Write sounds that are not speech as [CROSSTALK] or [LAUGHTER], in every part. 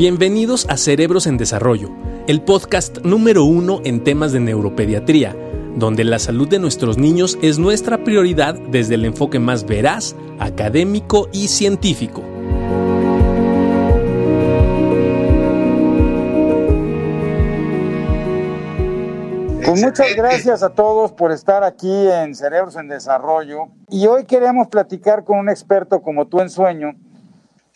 Bienvenidos a Cerebros en Desarrollo, el podcast número uno en temas de neuropediatría, donde la salud de nuestros niños es nuestra prioridad desde el enfoque más veraz, académico y científico. Pues muchas gracias a todos por estar aquí en Cerebros en Desarrollo. Y hoy queremos platicar con un experto como tú en sueño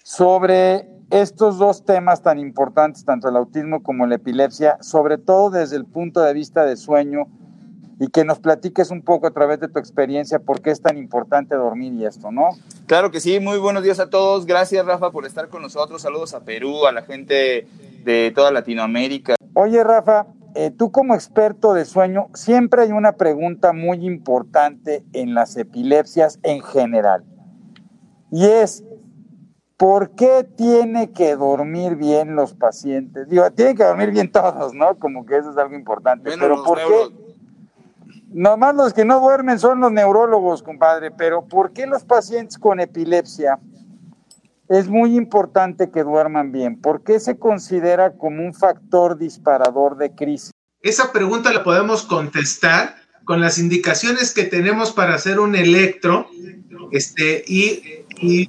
sobre estos dos temas tan importantes, tanto el autismo como la epilepsia, sobre todo desde el punto de vista de sueño, y que nos platiques un poco a través de tu experiencia por qué es tan importante dormir y esto, ¿no? Claro que sí, muy buenos días a todos. Gracias, Rafa, por estar con nosotros. Saludos a Perú, a la gente de toda Latinoamérica. Oye, Rafa, eh, tú como experto de sueño, siempre hay una pregunta muy importante en las epilepsias en general. Y es, ¿por qué tiene que dormir bien los pacientes? Digo, tienen que dormir bien todos, ¿no? Como que eso es algo importante. pero ¿por qué? Nomás los que no duermen son los neurólogos, compadre, pero ¿por qué los pacientes con epilepsia es muy importante que duerman bien? ¿Por qué se considera como un factor disparador de crisis? Esa pregunta la podemos contestar con las indicaciones que tenemos para hacer un electro este, y,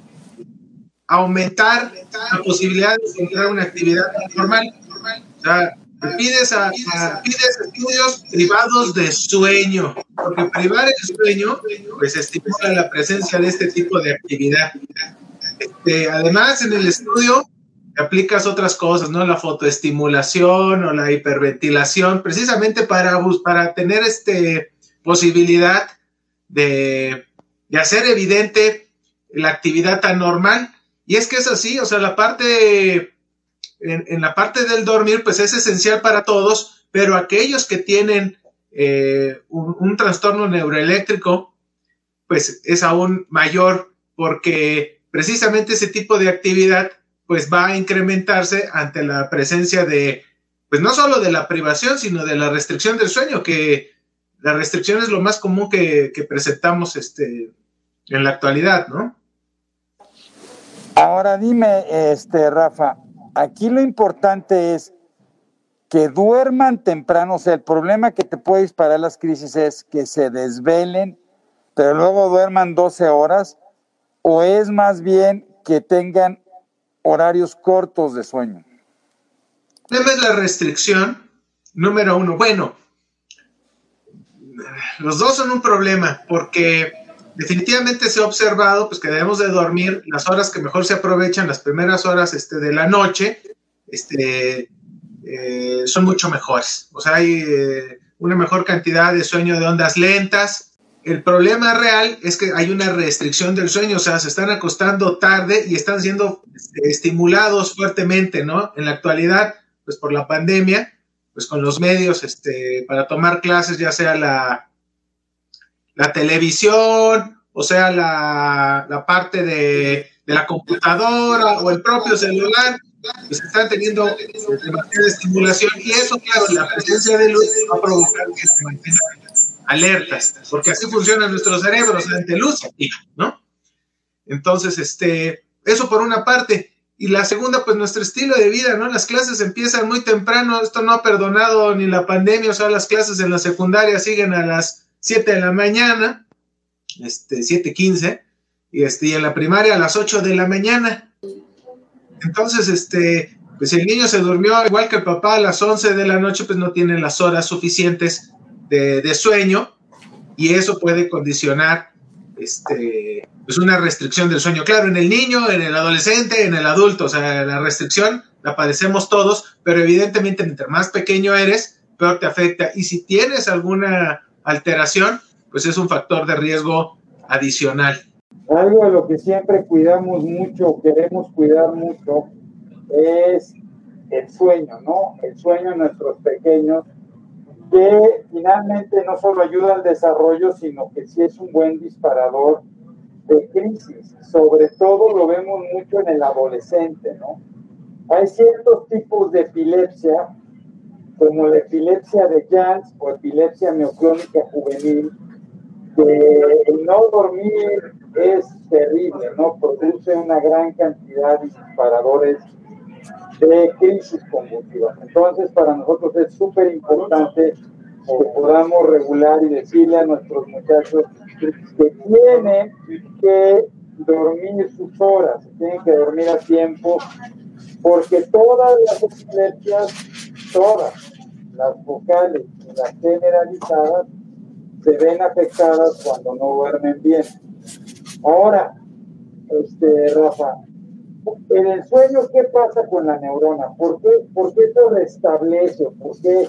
aumentar la posibilidad de encontrar una actividad normal. O sea, pides, a, pides estudios privados de sueño, porque privar el sueño pues estimula la presencia de este tipo de actividad. Este, además, en el estudio aplicas otras cosas, ¿no? La fotoestimulación o la hiperventilación, precisamente para, para tener este posibilidad de, de hacer evidente la actividad tan normal. Y es que es así, o sea, la parte en, la parte del dormir, pues es esencial para todos, pero aquellos que tienen eh, un, trastorno neuroeléctrico, pues es aún mayor porque precisamente ese tipo de actividad pues va a incrementarse ante la presencia de, pues no solo de la privación, sino de la restricción del sueño, que la restricción es lo más común que, que presentamos este, en la actualidad, ¿no? Ahora dime, este, Rafa, Aquí lo importante es que duerman temprano. O sea, el problema que te puede disparar las crisis es que se desvelen, pero luego duerman 12 horas, o es más bien que tengan horarios cortos de sueño. Debe la restricción número uno. Bueno, los dos son un problema porque definitivamente se ha observado pues, que debemos de dormir las horas que mejor se aprovechan, las primeras horas este, de la noche, este, eh, son mucho mejores. O sea, hay eh, una mejor cantidad de sueño de ondas lentas. El problema real es que hay una restricción del sueño, o sea, se están acostando tarde y están siendo este, estimulados fuertemente, ¿no? En la actualidad, pues por la pandemia, pues con los medios este, para tomar clases, ya sea la, la televisión, o sea, la, parte de, la computadora o el propio celular, pues están teniendo demasiada estimulación y eso, claro, la presencia de luz va a provocar que se mantengan alertas, porque así funciona nuestro cerebro, ante luz ¿no? Entonces, este, eso por una parte. Y la segunda, pues nuestro estilo de vida, ¿no? Las clases empiezan muy temprano, esto no ha perdonado ni la pandemia, o sea, las clases en la secundaria siguen a las 7 de la mañana, este, 7.15, y, este, y en la primaria a las 8 de la mañana. Entonces, este, pues el niño se durmió igual que el papá a las 11 de la noche, pues no tiene las horas suficientes de, sueño y eso puede condicionar este, pues una restricción del sueño. Claro, en el niño, en el adolescente, en el adulto, o sea, la restricción la padecemos todos, pero evidentemente entre más pequeño eres, peor te afecta. Y si tienes alguna alteración, pues es un factor de riesgo adicional. Algo de lo que siempre cuidamos mucho, queremos cuidar mucho, es el sueño, ¿no? El sueño de nuestros pequeños, que finalmente no solo ayuda al desarrollo, sino que sí es un buen disparador de crisis. Sobre todo lo vemos mucho en el adolescente, ¿no? Hay ciertos tipos de epilepsia como la epilepsia de Jans o epilepsia mioclónica juvenil, que el no dormir es terrible, ¿no? Produce una gran cantidad de disparadores de crisis convulsivas. Entonces, para nosotros es súper importante que podamos regular y decirle a nuestros muchachos que tienen que dormir sus horas, tienen que dormir a tiempo, porque todas las epilepsias, todas, las vocales y las generalizadas, se ven afectadas cuando no duermen bien. Ahora, este, Rafa, en el sueño, ¿qué pasa con la neurona? ¿Por qué, ¿Por qué se restablece? ¿Por qué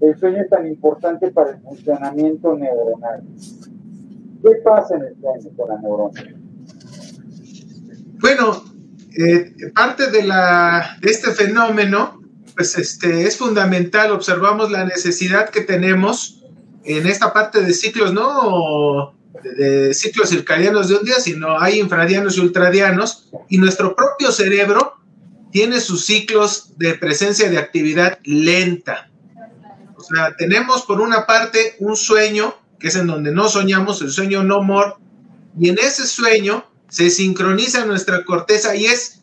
el sueño es tan importante para el funcionamiento neuronal? ¿Qué pasa en el sueño con la neurona? Bueno, eh, parte de, la, de este fenómeno, pues este, es fundamental, observamos la necesidad que tenemos en esta parte de ciclos, no de, ciclos circadianos de un día, sino hay infradianos y ultradianos, y nuestro propio cerebro tiene sus ciclos de presencia de actividad lenta. O sea, tenemos por una parte un sueño, que es en donde no soñamos, el sueño no more, y en ese sueño se sincroniza nuestra corteza y es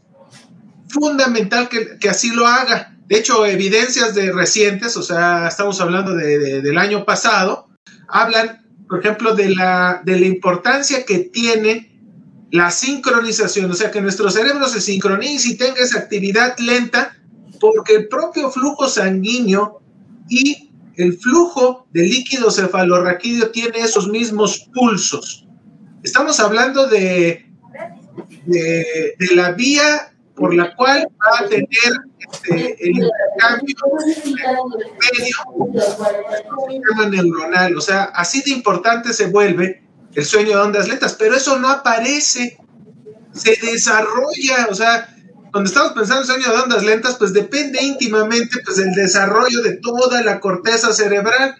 fundamental que, así lo haga. De hecho, evidencias de recientes, o sea, estamos hablando del año pasado, hablan por ejemplo, de la, de la importancia que tiene la sincronización, o sea, que nuestro cerebro se sincronice y tenga esa actividad lenta, porque el propio flujo sanguíneo y el flujo de líquido cefalorraquídeo tiene esos mismos pulsos. Estamos hablando de, de, de la vía por la cual va a tener este, el intercambio medio neuronal. O sea, así de importante se vuelve el sueño de ondas lentas, pero eso no aparece, se desarrolla, o sea, cuando estamos pensando en sueño de ondas lentas, pues depende íntimamente pues, del desarrollo de toda la corteza cerebral.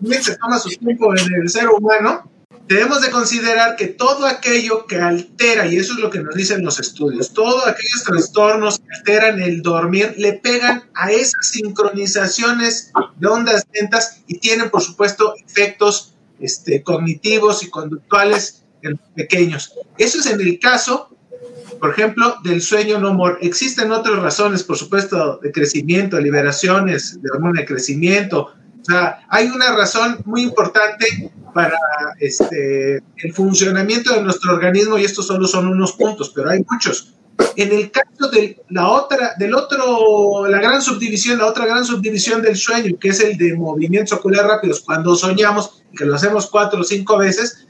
Y se toma su tiempo en el ser humano, debemos de considerar que todo aquello que altera, y eso es lo que nos dicen los estudios, todos aquellos trastornos que alteran el dormir le pegan a esas sincronizaciones de ondas lentas y tienen, por supuesto, efectos este, cognitivos y conductuales en los pequeños. Eso es en el caso, por ejemplo, del sueño no more. Existen otras razones, por supuesto, de crecimiento, liberaciones de hormona de crecimiento, o sea, hay una razón muy importante para este, el funcionamiento de nuestro organismo y estos solo son unos puntos, pero hay muchos. En el caso de la otra, del otro, la gran subdivisión, la otra gran subdivisión del sueño, que es el de movimientos oculares rápidos, cuando soñamos, que lo hacemos cuatro o cinco veces,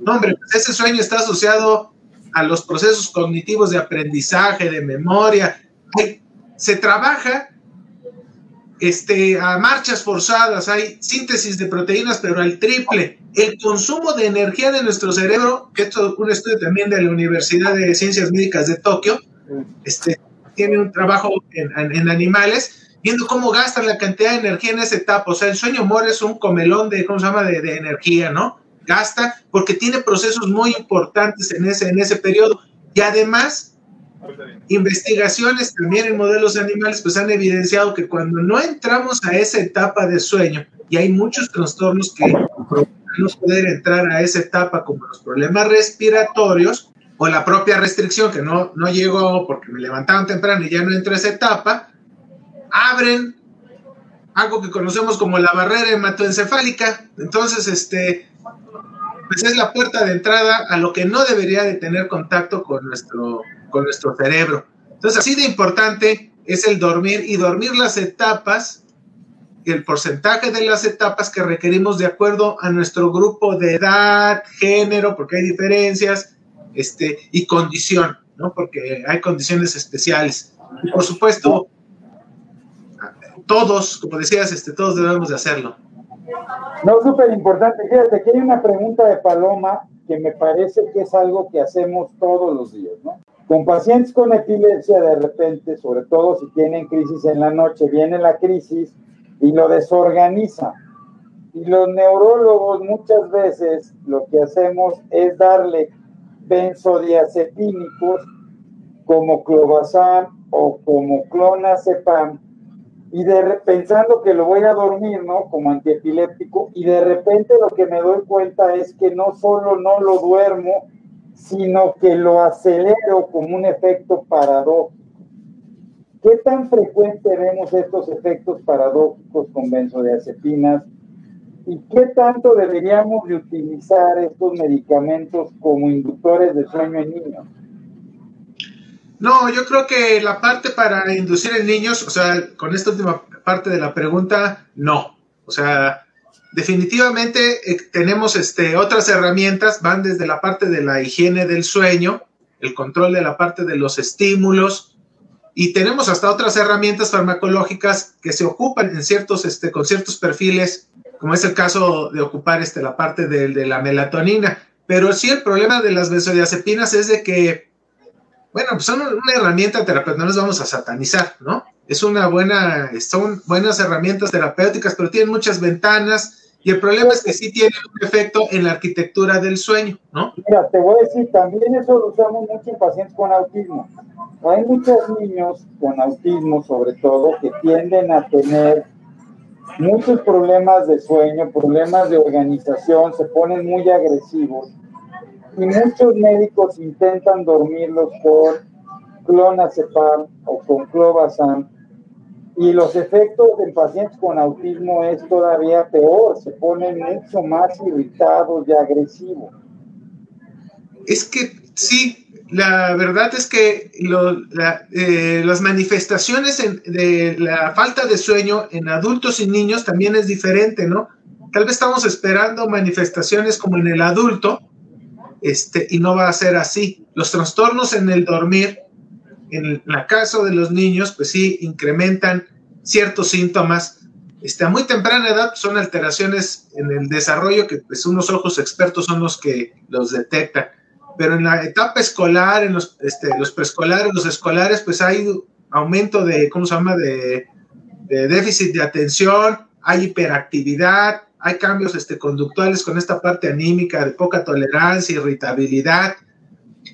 no, hombre, pues ese sueño está asociado a los procesos cognitivos de aprendizaje, de memoria. Se trabaja este, a marchas forzadas, hay síntesis de proteínas, pero al triple. El consumo de energía de nuestro cerebro, que esto es un estudio también de la Universidad de Ciencias Médicas de Tokio, este, tiene un trabajo en, animales, viendo cómo gastan la cantidad de energía en esa etapa. O sea, el sueño mor es un comelón de, ¿cómo se llama?, de, de energía, ¿no? Gasta porque tiene procesos muy importantes en ese, en ese periodo. Y además, Investigaciones también en modelos animales pues han evidenciado que cuando no entramos a esa etapa de sueño, y hay muchos trastornos que no poder entrar a esa etapa como los problemas respiratorios o la propia restricción que no, no llegó porque me levantaron temprano y ya no entró a esa etapa, abren algo que conocemos como la barrera hematoencefálica. Entonces, este, pues es la puerta de entrada a lo que no debería de tener contacto con nuestro con nuestro cerebro. Entonces, así de importante es el dormir y dormir las etapas, el porcentaje de las etapas que requerimos de acuerdo a nuestro grupo de edad, género, porque hay diferencias, este, y condición, ¿no? Porque hay condiciones especiales. Y por supuesto, todos, como decías, este, todos debemos de hacerlo. No, súper importante. Fíjate, aquí hay una pregunta de Paloma que me parece que es algo que hacemos todos los días, ¿no? Con pacientes con epilepsia, de repente, sobre todo si tienen crisis en la noche, viene la crisis y lo desorganiza. Y los neurólogos muchas veces lo que hacemos es darle benzodiazepínicos como clobazam o como clonazepam y de pensando que lo voy a dormir, ¿no? Como antiepiléptico y de repente lo que me doy cuenta es que no solo no lo duermo, sino que lo acelero como un efecto paradójico. ¿Qué tan frecuente vemos estos efectos paradójicos con benzodiazepinas? ¿Y qué tanto deberíamos de utilizar estos medicamentos como inductores de sueño en niños? No, yo creo que la parte para inducir en niños, o sea, con esta última parte de la pregunta, no. O sea, definitivamente eh, tenemos este, otras herramientas, van desde la parte de la higiene del sueño, el control de la parte de los estímulos, y tenemos hasta otras herramientas farmacológicas que se ocupan en ciertos, este, con ciertos perfiles, como es el caso de ocupar este, la parte de, de la melatonina. Pero sí, el problema de las benzodiazepinas es de que bueno, pues son una herramienta terapéutica, no las vamos a satanizar, ¿no? Es una buena, son buenas herramientas terapéuticas, pero tienen muchas ventanas y el problema es que sí tienen un efecto en la arquitectura del sueño, ¿no? Mira, te voy a decir, también eso lo usamos mucho en pacientes con autismo. Hay muchos niños con autismo, sobre todo, que tienden a tener muchos problemas de sueño, problemas de organización, se ponen muy agresivos y muchos médicos intentan dormirlos con clonazepam o con clobazam y los efectos en pacientes con autismo es todavía peor, se ponen mucho más irritados y agresivos. Es que sí, la verdad es que eh, las manifestaciones de la falta de sueño en adultos y niños también es diferente, ¿no? Tal vez estamos esperando manifestaciones como en el adulto, este, y no va a ser así. Los trastornos en el dormir, en el caso de los niños, pues sí, incrementan ciertos síntomas. Este, a muy temprana edad son alteraciones en el desarrollo que pues unos ojos expertos son los que los detectan. Pero en la etapa escolar, en los, este, los preescolares, los escolares, pues hay aumento de, ¿cómo se llama?, de déficit de atención, hay hiperactividad, hay cambios este, conductuales con esta parte anímica de poca tolerancia, irritabilidad.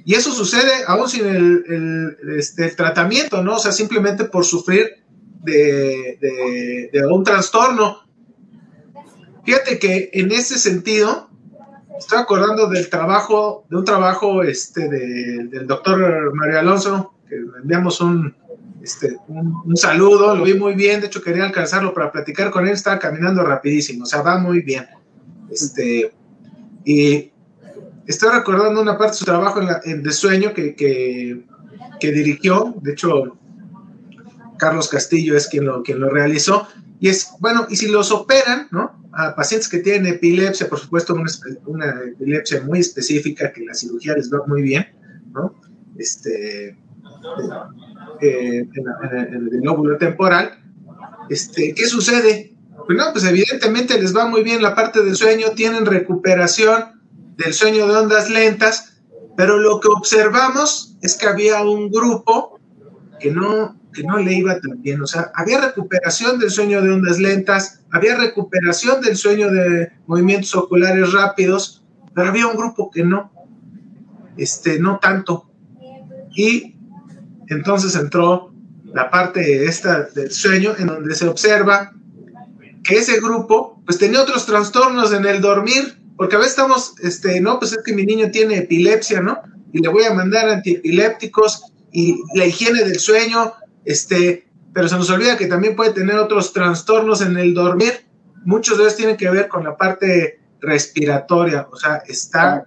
Y eso sucede aún sin el, este, tratamiento, ¿no? O sea, simplemente por sufrir de, un trastorno. Fíjate que en ese sentido, estoy acordando del trabajo, de un trabajo este, del doctor Mario Alonso, que enviamos un, este, un, saludo, lo vi muy bien, de hecho quería alcanzarlo para platicar con él, estaba caminando rapidísimo, o sea, va muy bien. Este, y estoy recordando una parte de su trabajo de sueño que, que, dirigió, de hecho, Carlos Castillo es quien lo, quien lo realizó, y es, bueno, y si los operan, ¿no? A pacientes que tienen epilepsia, por supuesto, una, una epilepsia muy específica que la cirugía les va muy bien, ¿no? Este, eh, en, el lóbulo temporal, este, ¿qué sucede? Pues no, pues evidentemente les va muy bien la parte del sueño, tienen recuperación del sueño de ondas lentas, pero lo que observamos es que había un grupo que no, que no le iba tan bien, o sea, había recuperación del sueño de ondas lentas, había recuperación del sueño de movimientos oculares rápidos, pero había un grupo que no, este, no tanto. Y entonces entró la parte esta del sueño en donde se observa que ese grupo pues tenía otros trastornos en el dormir, porque a veces estamos, este, no, pues es que mi niño tiene epilepsia, ¿no? Y le voy a mandar antiepilépticos y la higiene del sueño, este, pero se nos olvida que también puede tener otros trastornos en el dormir. Muchos de ellos tienen que ver con la parte respiratoria, o sea, está,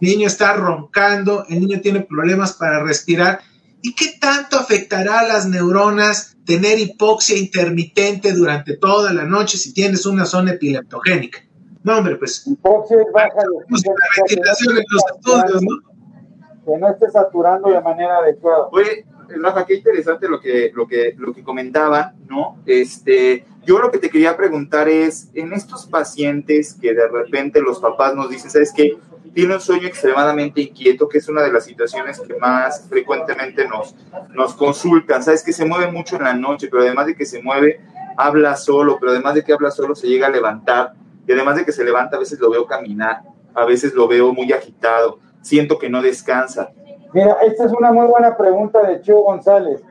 el niño está roncando, el niño tiene problemas para respirar ¿Y qué tanto afectará a las neuronas tener hipoxia intermitente durante toda la noche si tienes una zona epileptogénica? No, hombre, pues. Hipoxia es baja de en los estudios, ¿no? Que no esté saturando de manera adecuada. Oye, Rafa, qué interesante lo que, lo que, lo que comentaba, ¿no? Este, yo lo que te quería preguntar es, en estos pacientes que de repente los papás nos dicen, ¿sabes qué? Tiene un sueño extremadamente inquieto, que es una de las situaciones que más frecuentemente nos, nos consultan. Sabes que se mueve mucho en la noche, pero además de que se mueve, habla solo, pero además de que habla solo, se llega a levantar. Y además de que se levanta, a veces lo veo caminar, a veces lo veo muy agitado, siento que no descansa. Mira, esta es una muy buena pregunta de Chio González.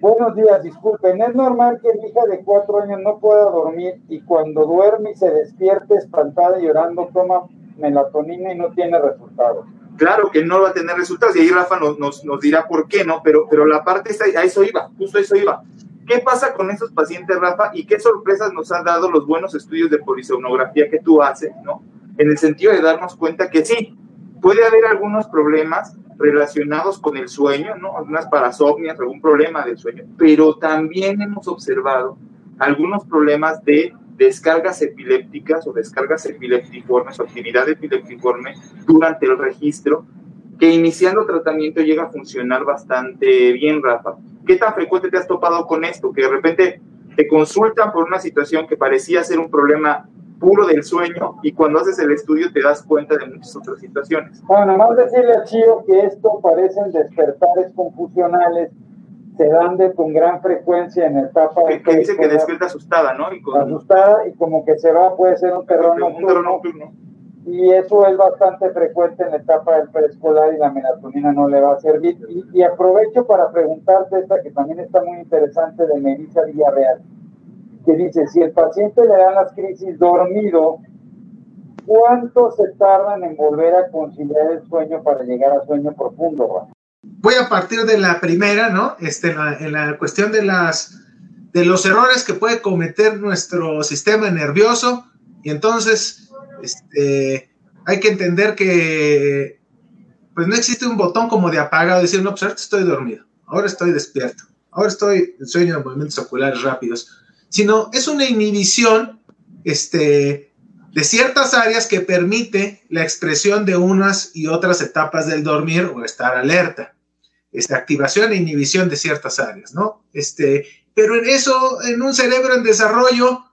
Buenos días, disculpen. ¿Es normal que mi hija de cuatro años no pueda dormir y cuando duerme y se despierte espantada y llorando toma melatonina y no tiene resultados. claro que no va a tener resultados. Y ahí Rafa nos, nos, dirá por qué, ¿no? Pero, pero la parte está, a eso iba, justo a eso iba. ¿Qué pasa con esos pacientes, Rafa? ¿Y qué sorpresas nos han dado los buenos estudios de polisomnografía que tú haces, ¿no? En el sentido de darnos cuenta que sí, puede haber algunos problemas relacionados con el sueño, ¿no? Algunas parasomnias, algún problema del sueño, pero también hemos observado algunos problemas de descargas epilépticas o descargas epiléptiformes o actividad epiléptiforme durante el registro que iniciando tratamiento llega a funcionar bastante bien, Rafa. ¿Qué tan frecuente te has topado con esto? Que de repente te consultan por una situación que parecía ser un problema puro del sueño y cuando haces el estudio te das cuenta de muchas otras situaciones. Bueno, más decirle a Chío que esto parecen despertares confusionales, se dan de, con gran frecuencia en etapa. Que, dice que despierta asustada, ¿no? Y Asustada y como que se va, puede ser un terror nocturno. Y eso es bastante frecuente en la etapa del preescolar y la melatonina no le va a servir. Y, aprovecho para preguntarte esta que también está muy interesante de Melissa Villarreal que dice, si el paciente le dan las crisis dormido, ¿cuánto se tardan en volver a conciliar el sueño para llegar a sueño profundo? Voy a partir de la primera, ¿no? Este, en, la, cuestión de, las, de los errores que puede cometer nuestro sistema nervioso. Y entonces, este, hay que entender que pues no existe un botón como de apagado, decir, no, pues ahora estoy dormido, ahora estoy despierto, ahora estoy en sueño de movimientos oculares rápidos sino es una inhibición este, de ciertas áreas que permite la expresión de unas y otras etapas del dormir o estar alerta. Esta activación e inhibición de ciertas áreas, ¿no? Este, pero en eso, en un cerebro en desarrollo,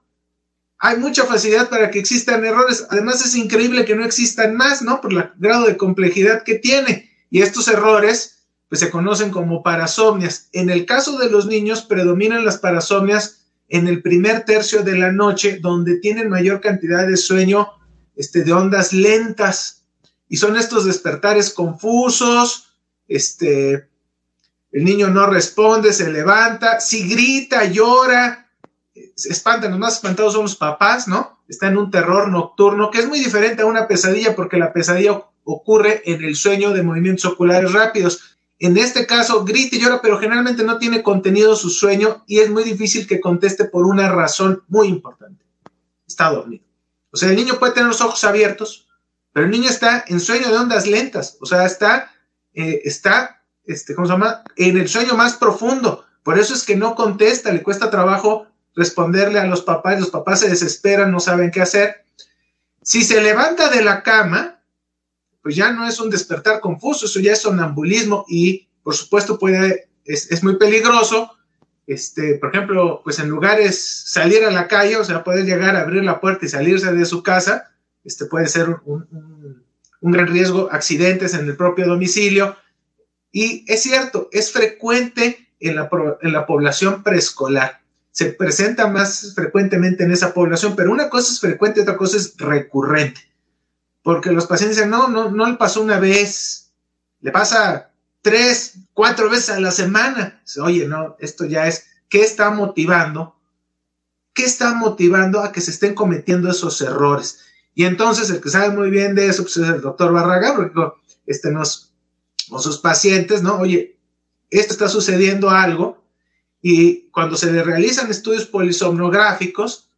hay mucha facilidad para que existan errores. Además, es increíble que no existan más, ¿no? Por el grado de complejidad que tiene. Y estos errores, pues se conocen como parasomnias. En el caso de los niños, predominan las parasomnias en el primer tercio de la noche, donde tienen mayor cantidad de sueño este, de ondas lentas. Y son estos despertares confusos, este, el niño no responde, se levanta, si grita, llora, se espantan, los más espantados son los papás, ¿no? Está en un terror nocturno, que es muy diferente a una pesadilla, porque la pesadilla ocurre en el sueño de movimientos oculares rápidos. En este caso, grita y llora, pero generalmente no tiene contenido su sueño y es muy difícil que conteste por una razón muy importante. Está dormido. O sea, el niño puede tener los ojos abiertos, pero el niño está en sueño de ondas lentas. O sea, está, eh, está, este, ¿cómo se llama? En el sueño más profundo. Por eso es que no contesta, le cuesta trabajo responderle a los papás, los papás se desesperan, no saben qué hacer. Si se levanta de la cama, pues ya no es un despertar confuso, eso ya es sonambulismo y por supuesto puede, es, muy peligroso, este, por ejemplo, pues en lugares salir a la calle, o sea, poder llegar a abrir la puerta y salirse de su casa, este puede ser un, gran riesgo, accidentes en el propio domicilio. Y es cierto, es frecuente en la, en la población preescolar. Se presenta más frecuentemente en esa población, pero una cosa es frecuente, otra cosa es recurrente porque los pacientes dicen, no, no, no le pasó una vez, le pasa tres, cuatro veces a la semana. Oye, no, esto ya es, ¿qué está motivando? ¿Qué está motivando a que se estén cometiendo esos errores? Y entonces el que sabe muy bien de eso pues, es el doctor Barragán, porque este nos, con sus pacientes, ¿no? Oye, esto está sucediendo algo, y cuando se le realizan estudios polisomnográficos,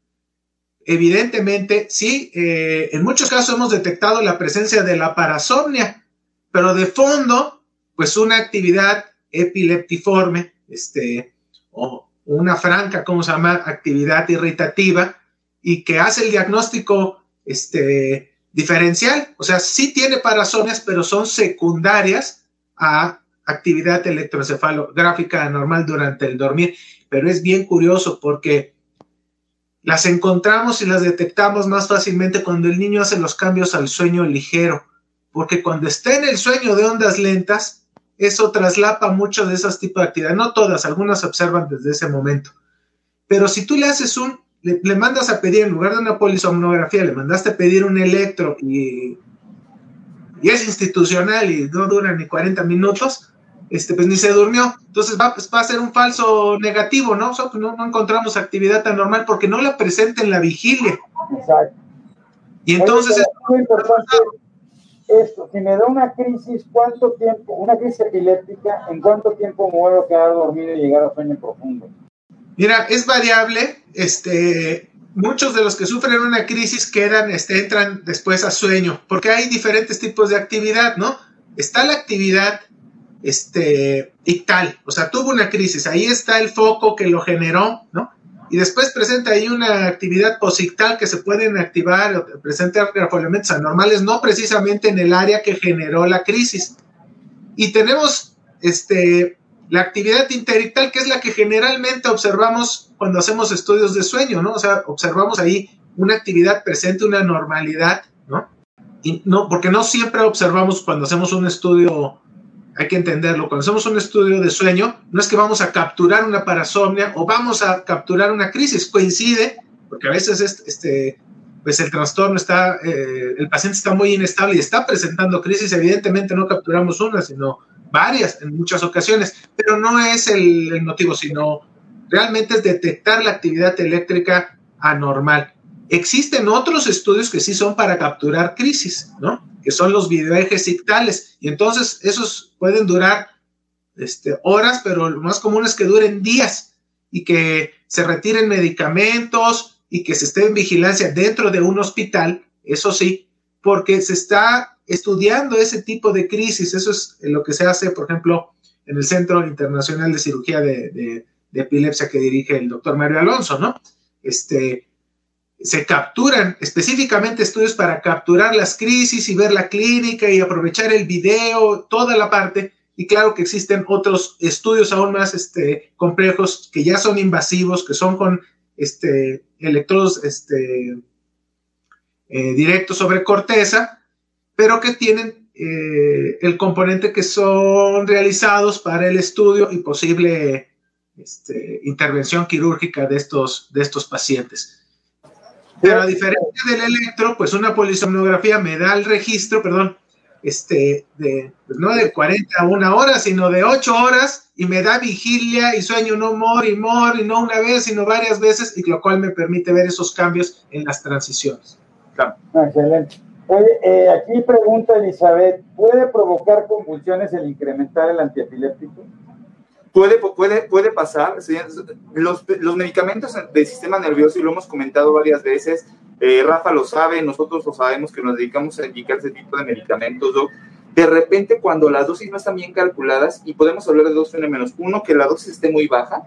evidentemente, sí, eh, en muchos casos hemos detectado la presencia de la parasomnia, pero de fondo, pues una actividad epileptiforme, este, o una franca, ¿cómo se llama?, actividad irritativa, y que hace el diagnóstico, este, diferencial. O sea, sí tiene parasomnias, pero son secundarias a actividad electroencefalográfica normal durante el dormir. Pero es bien curioso porque las encontramos y las detectamos más fácilmente cuando el niño hace los cambios al sueño ligero, porque cuando está en el sueño de ondas lentas, eso traslapa mucho de esos tipos de actividades. No todas, algunas se observan desde ese momento. Pero si tú le haces un, le, mandas a pedir, en lugar de una polisomnografía, le mandaste a pedir un electro y, y es institucional y no dura ni 40 minutos, este, pues ni se durmió. Entonces va, pues, va a ser un falso negativo, ¿no? Pues, no, no, encontramos actividad tan normal porque no la presenta en la vigilia. Exacto. Y entonces... es muy importante, esto, si me da una crisis, ¿cuánto tiempo, una crisis epiléptica, en cuánto tiempo me voy a quedar dormido y llegar a sueño profundo? Mira, es variable, este, muchos de los que sufren una crisis quedan, este, entran después a sueño, porque hay diferentes tipos de actividad, ¿no? Está la actividad este, ictal, o sea, tuvo una crisis, ahí está el foco que lo generó, ¿no? Y después presenta ahí una actividad posictal que se pueden activar o presentar elementos anormales, no precisamente en el área que generó la crisis. Y tenemos este, la actividad interictal, que es la que generalmente observamos cuando hacemos estudios de sueño, ¿no? O sea, observamos ahí una actividad presente, una normalidad, ¿no? No, porque no siempre observamos cuando hacemos un estudio, hay que entenderlo, cuando hacemos un estudio de sueño, no es que vamos a capturar una parasomnia o vamos a capturar una crisis, coincide, porque a veces este, pues el trastorno está, eh, el paciente está muy inestable y está presentando crisis, evidentemente no capturamos una, sino varias en muchas ocasiones, pero no es el, motivo, sino realmente es detectar la actividad eléctrica anormal. Existen otros estudios que sí son para capturar crisis, ¿no? Que son los videoejes ictales. Y entonces esos pueden durar este, horas, pero lo más común es que duren días y que se retiren medicamentos y que se esté en vigilancia dentro de un hospital, eso sí, porque se está estudiando ese tipo de crisis. Eso es lo que se hace, por ejemplo, en el Centro Internacional de Cirugía de, Epilepsia que dirige el doctor Mario Alonso, ¿no? Este, se capturan específicamente estudios para capturar las crisis y ver la clínica y aprovechar el video, toda la parte. Y claro que existen otros estudios aún más este, complejos que ya son invasivos, que son con este, electrodos este, eh, directos sobre corteza, pero que tienen eh, el componente que son realizados para el estudio y posible este, intervención quirúrgica de estos, de estos pacientes. Pero a diferencia del electro, pues una polisomnografía me da el registro, perdón, este, de, pues no de 40 a una hora, sino de 8 horas y me da vigilia y sueño no more y more y no una vez, sino varias veces, y lo cual me permite ver esos cambios en las transiciones. Claro. Excelente. Eh, aquí pregunta Elizabeth, ¿puede provocar convulsiones el incrementar el antiepiléptico? Puede, puede, puede pasar. Los, los medicamentos del sistema nervioso, y lo hemos comentado varias veces, eh, Rafa lo sabe, nosotros lo sabemos que nos dedicamos a indicar ese tipo de medicamentos, De repente, cuando las dosis no están bien calculadas, y podemos hablar de dos fenómenos, uno, que la dosis esté muy baja,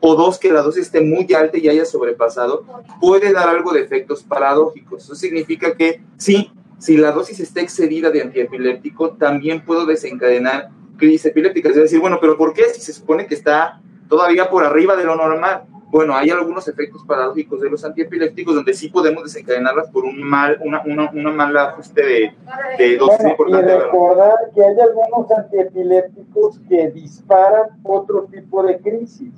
o dos, que la dosis esté muy alta y haya sobrepasado, puede dar algo de efectos paradójicos. Eso significa que sí, si la dosis está excedida de antiepiléptico, también puedo desencadenar crisis epilépticas. Es decir, bueno, pero ¿por qué si se supone que está todavía por arriba de lo normal? Bueno, hay algunos efectos paradójicos de los antiepilépticos donde sí podemos desencadenarlas por un mal, una, una, una mala ajuste de, de dosis bueno, Y recordar que hay algunos antiepilépticos que disparan otro tipo de crisis.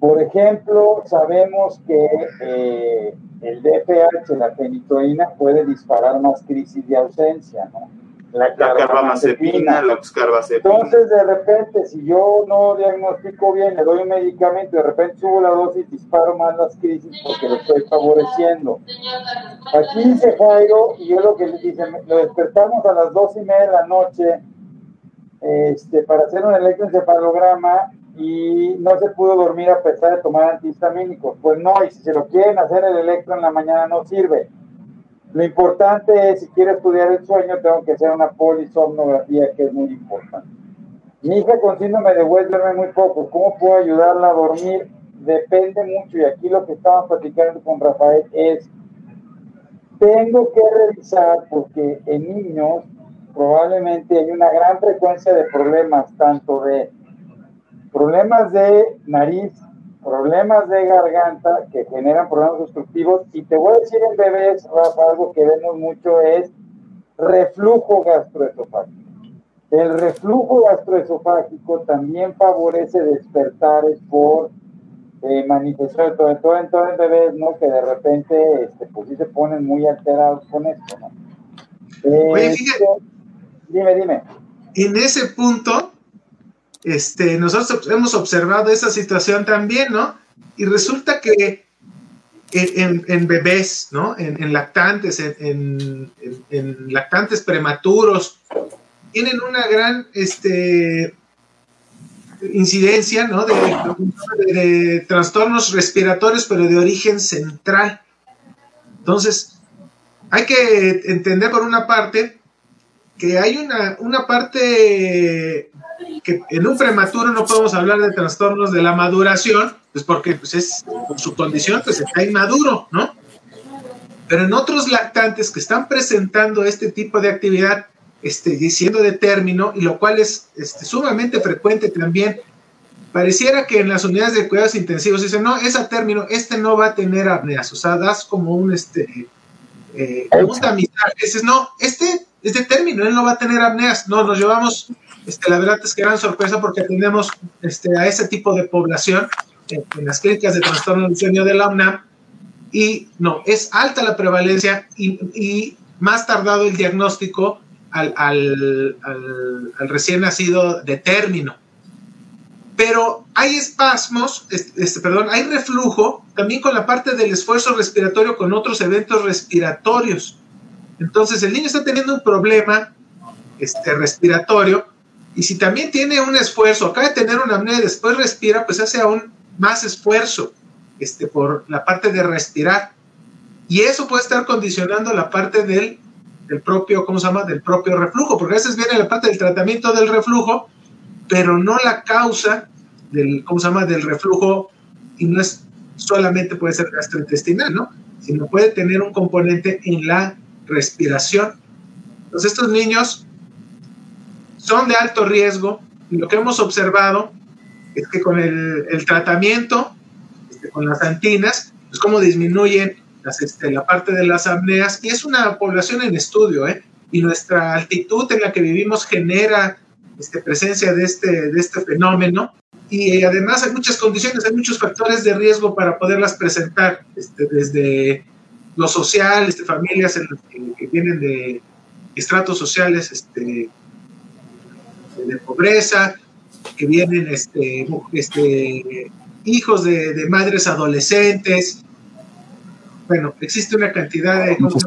Por ejemplo, sabemos que eh, el DPH, la fenitoína, puede disparar más crisis de ausencia, ¿no? La, carbamazepina, la carbazepina. Entonces, de repente, si yo no diagnostico bien, le doy un medicamento, de repente subo la dosis, disparo más las crisis porque lo estoy favoreciendo. Aquí dice Jairo, y yo lo que le dice, lo despertamos a las dos y media de la noche este, para hacer un electroencefalograma y no se pudo dormir a pesar de tomar antihistamínicos. Pues no, y si se lo quieren hacer el electro en la mañana no sirve. Lo importante es, si quiero estudiar el sueño, tengo que hacer una polisomnografía, que es muy importante. Mi hija con síndrome de West duerme muy poco. ¿Cómo puedo ayudarla a dormir? Depende mucho. Y aquí lo que estamos platicando con Rafael es, tengo que revisar, porque en niños probablemente hay una gran frecuencia de problemas, tanto de problemas de nariz, problemas de garganta que generan problemas obstructivos. Y te voy a decir en bebés, Rafa, algo que vemos mucho es reflujo gastroesofágico. El reflujo gastroesofágico también favorece despertares por eh, manifestaciones, sobre todo en, todo en bebés, ¿no? Que de repente, este, pues sí se ponen muy alterados con esto, ¿no? Oye, fíjate. Dime, dime. En ese punto, este, nosotros hemos observado esa situación también, ¿no? Y resulta que en, bebés, ¿no? En, lactantes, en, lactantes prematuros, tienen una gran este, incidencia, ¿no? De, trastornos respiratorios, pero de origen central. Entonces, hay que entender por una parte que hay una, una parte que en un prematuro no podemos hablar de trastornos de la maduración, pues porque pues es, su condición pues está inmaduro, ¿no? Pero en otros lactantes que están presentando este tipo de actividad, este, diciendo de término, y lo cual es este, sumamente frecuente también, pareciera que en las unidades de cuidados intensivos dicen, no, es a término, este no va a tener apneas, o sea, das como un, este, eh, un dices, no, este es de término, él no va a tener apneas, no, nos llevamos este, la verdad es que gran sorpresa porque tenemos este, a ese tipo de población en, las clínicas de trastorno del sueño de la UNAM y no, es alta la prevalencia y, más tardado el diagnóstico al, al, recién nacido de término. Pero hay espasmos, este, perdón, hay reflujo también con la parte del esfuerzo respiratorio con otros eventos respiratorios. Entonces el niño está teniendo un problema este, respiratorio y si también tiene un esfuerzo, acaba de tener una apnea y después respira, pues hace aún más esfuerzo este, por la parte de respirar. Y eso puede estar condicionando la parte del, propio, ¿cómo se llama? Del propio reflujo, porque a veces viene la parte del tratamiento del reflujo, pero no la causa del, ¿cómo se llama? Del reflujo, y no es solamente puede ser gastrointestinal, ¿no? Sino puede tener un componente en la respiración. Entonces estos niños son de alto riesgo y lo que hemos observado es que con el, tratamiento, este, con las antinas, pues cómo disminuyen este, la parte de las apneas y es una población en estudio, ¿eh? Y nuestra altitud en la que vivimos genera este, presencia de este, de este fenómeno y además hay muchas condiciones, hay muchos factores de riesgo para poderlas presentar, este, desde lo social, este, familias que, que, vienen de estratos sociales este, de pobreza, que vienen este, este, hijos de, madres adolescentes. Bueno, existe una cantidad de cosas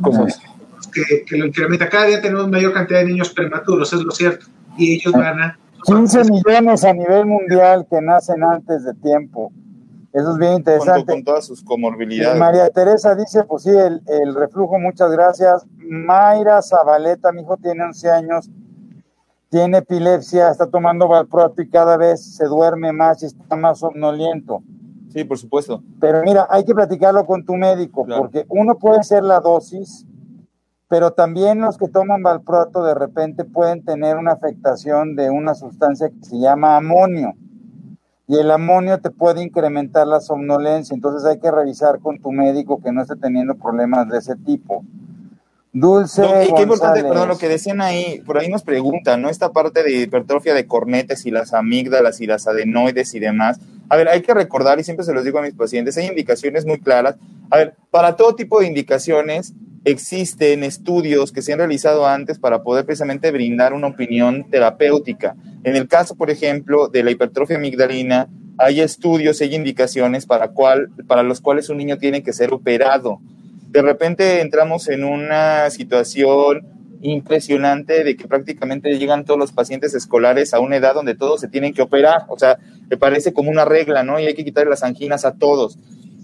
que, que, lo incrementa. Cada día tenemos mayor cantidad de niños prematuros, es lo cierto, y ellos van a... 15 millones a nivel mundial que nacen antes de tiempo. Eso es bien interesante. Con todas sus comorbilidades. María Teresa dice, pues sí, el, el reflujo, muchas gracias. Mayra Zabaleta, mi hijo tiene 11 años, tiene epilepsia, está tomando valproato y cada vez se duerme más y está más somnoliento. Sí, por supuesto. Pero mira, hay que platicarlo con tu médico, porque uno puede ser la dosis, pero también los que toman valproato de repente pueden tener una afectación de una sustancia que se llama amonio. Y el amonio te puede incrementar la somnolencia, entonces hay que revisar con tu médico que no esté teniendo problemas de ese tipo. Dulce. y qué importante, perdón, lo que decían ahí, por ahí nos preguntan, ¿no? Esta parte de hipertrofia de cornetes y las amígdalas y las adenoides y demás. A ver, hay que recordar, y siempre se los digo a mis pacientes, hay indicaciones muy claras. A ver, para todo tipo de indicaciones existen estudios que se han realizado antes para poder precisamente brindar una opinión terapéutica. En el caso, por ejemplo, de la hipertrofia amigdalina, hay estudios, hay indicaciones para, cual, para los cuales un niño tiene que ser operado de repente entramos en una situación impresionante de que prácticamente llegan todos los pacientes escolares a una edad donde todos se tienen que operar, o sea, me parece como una regla, ¿no? Y hay que quitar las anginas a todos.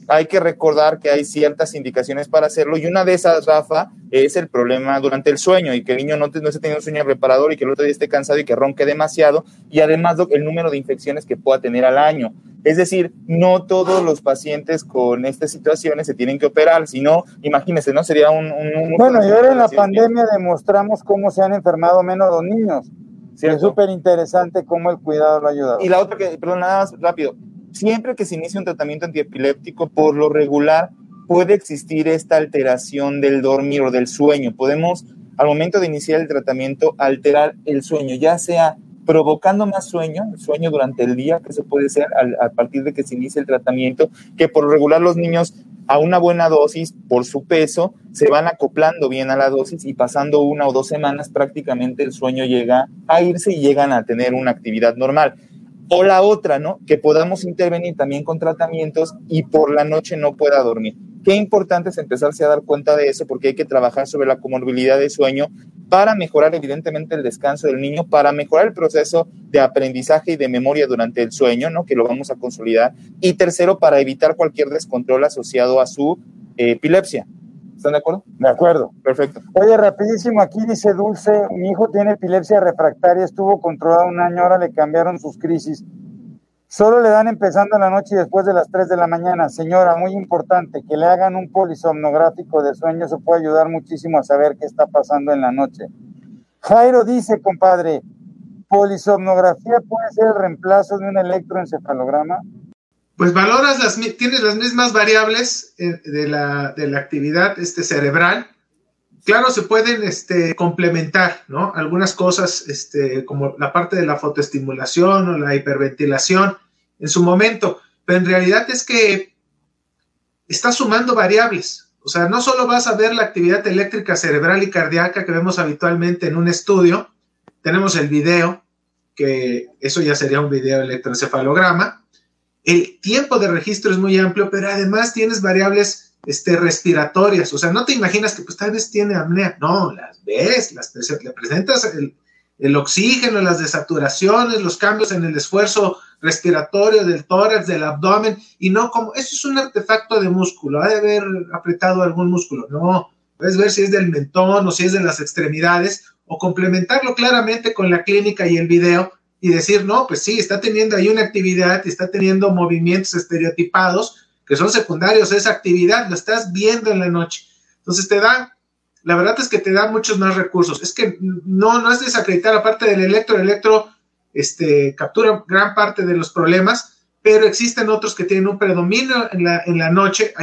Hay que recordar que hay ciertas indicaciones para hacerlo y una de esas, Rafa, es el problema durante el sueño y que el niño no, no esté teniendo un sueño reparador y que el otro día esté cansado y que ronque demasiado y además el número de infecciones que pueda tener al año. Es decir, no todos los pacientes con estas situaciones se tienen que operar, sino, imagínense, ¿no? Sería un... bueno, y ahora en la pandemia demostramos cómo se han enfermado menos los niños. Es súper interesante cómo el cuidado lo ha ayudado. Y la otra que, perdón, nada más rápido. Siempre que se inicia un tratamiento antiepiléptico, por lo regular puede existir esta alteración del dormir o del sueño. Podemos, al momento de iniciar el tratamiento, alterar el sueño, ya sea provocando más sueño, sueño durante el día, que se puede ser a, partir de que se inicie el tratamiento, que por regular los niños a una buena dosis por su peso se van acoplando bien a la dosis y pasando una o dos semanas prácticamente el sueño llega a irse y llegan a tener una actividad normal. O la otra, ¿no? Que podamos intervenir también con tratamientos y por la noche no pueda dormir. qué importante es empezarse a dar cuenta de eso porque hay que trabajar sobre la comorbilidad de sueño para mejorar evidentemente el descanso del niño, para mejorar el proceso de aprendizaje y de memoria durante el sueño, ¿no? que lo vamos a consolidar. Y tercero, para evitar cualquier descontrol asociado a su eh, epilepsia. ¿Están de acuerdo? De acuerdo. Perfecto. Oye, rapidísimo, aquí dice Dulce, mi hijo tiene epilepsia refractaria, estuvo controlado un año, ahora le cambiaron sus crisis. Solo le dan empezando en la noche y después de las 3 de la mañana. Señora, muy importante, que le hagan un polisomnográfico de sueño, eso puede ayudar muchísimo a saber qué está pasando en la noche. Jairo dice, compadre, polisomnografía puede ser el reemplazo de un electroencefalograma pues valoras las, tienes las mismas variables eh, de la, de la actividad este, cerebral. Claro, se pueden este, complementar, ¿no? Algunas cosas, este, como la parte de la fotoestimulación o la hiperventilación en su momento, pero en realidad es que está sumando variables. O sea, no solo vas a ver la actividad eléctrica cerebral y cardíaca que vemos habitualmente en un estudio, tenemos el video, que eso ya sería un video electroencefalograma, el tiempo de registro es muy amplio, pero además tienes variables este, respiratorias. O sea, no te imaginas que pues tal vez tiene apnea. No, las ves, las, le presentas el, el oxígeno, las desaturaciones, los cambios en el esfuerzo respiratorio del tórax, del abdomen, y no como, eso es un artefacto de músculo, ha de haber apretado algún músculo, no, puedes ver si es del mentón o si es de las extremidades, o complementarlo claramente con la clínica y el video y decir, no, pues sí, está teniendo ahí una actividad está teniendo movimientos estereotipados que son secundarios a esa actividad, lo estás viendo en la noche. Entonces te da, la verdad es que te da muchos más recursos. Es que no, no es desacreditar, aparte del electro, el electro este, captura gran parte de los problemas, pero existen otros que tienen un predominio en la, en la noche.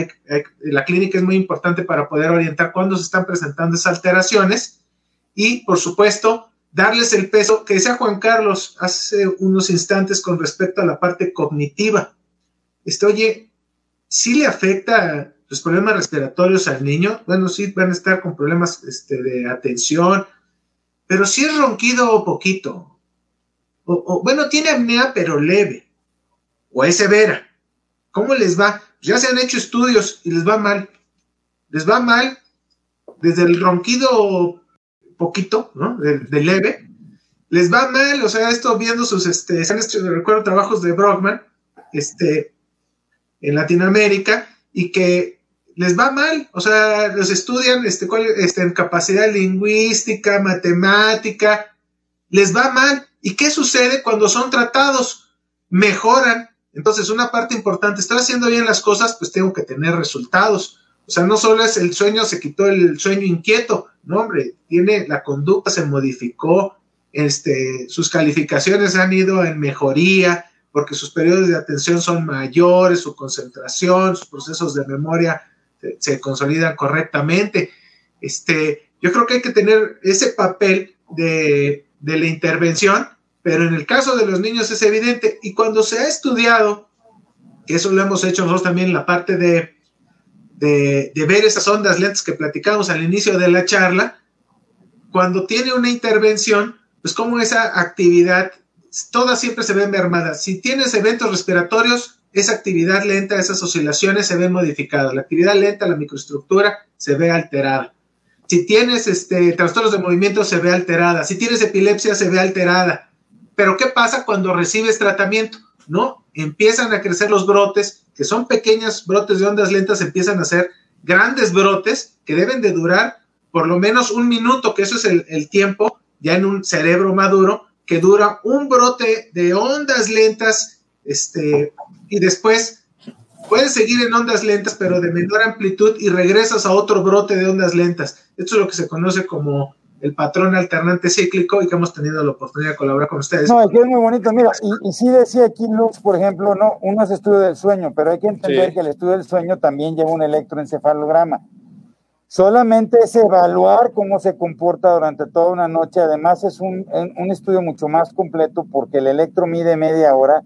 la clínica es muy importante para poder orientar cuándo se están presentando esas alteraciones y, por supuesto, darles el peso que decía Juan Carlos hace unos instantes con respecto a la parte cognitiva. Este, oye, ¿sí le afecta los problemas respiratorios al niño? Bueno, sí van a estar con problemas este, de atención, pero si es ronquido poquito, o, bueno, tiene apnea pero leve, o es severa, ¿cómo les va? ya se han hecho estudios y les va mal. Les va mal desde el ronquido poquito, ¿no? De, leve, les va mal, o sea, esto viendo sus, este, recuerdo trabajos de Brockman, este, en Latinoamérica, y que les va mal, o sea, los estudian, este, este, en capacidad lingüística, matemática, les va mal. ¿Y qué sucede cuando son tratados? Mejoran. Entonces, una parte importante, estoy haciendo bien las cosas, pues tengo que tener resultados. O sea, no solo es el sueño, se quitó el sueño inquieto, no, hombre, tiene, la conducta se modificó, este, sus calificaciones han ido en mejoría, porque sus periodos de atención son mayores, su concentración, sus procesos de memoria se, consolidan correctamente. Este, yo creo que hay que tener ese papel de, de la intervención, pero en el caso de los niños es evidente. Y cuando se ha estudiado, que eso lo hemos hecho nosotros también en la parte de de, ver esas ondas lentas que platicamos al inicio de la charla, cuando tiene una intervención, pues como esa actividad, toda siempre se ve mermada. Si tienes eventos respiratorios, esa actividad lenta, esas oscilaciones se ven modificadas. La actividad lenta, la microestructura, se ve alterada. Si tienes este, trastornos de movimiento, se ve alterada. Si tienes epilepsia, se ve alterada. Pero ¿qué pasa cuando recibes tratamiento? ¿No? Empiezan a crecer los brotes que son pequeños brotes de ondas lentas, empiezan a ser grandes brotes que deben de durar por lo menos un minuto, que eso es el, tiempo ya en un cerebro maduro, que dura un brote de ondas lentas, este, y después puedes seguir en ondas lentas, pero de menor amplitud, y regresas a otro brote de ondas lentas. Esto es lo que se conoce como el patrón alternante cíclico y que hemos tenido la oportunidad de colaborar con ustedes. No, es que es muy bonito. Mira, y, y sí decía aquí Lux, por ejemplo, no, uno es estudio del sueño, pero hay que entender que el estudio del sueño también lleva un electroencefalograma. Solamente es evaluar cómo se comporta durante toda una noche. Además, es un, un estudio mucho más completo porque el electro mide media hora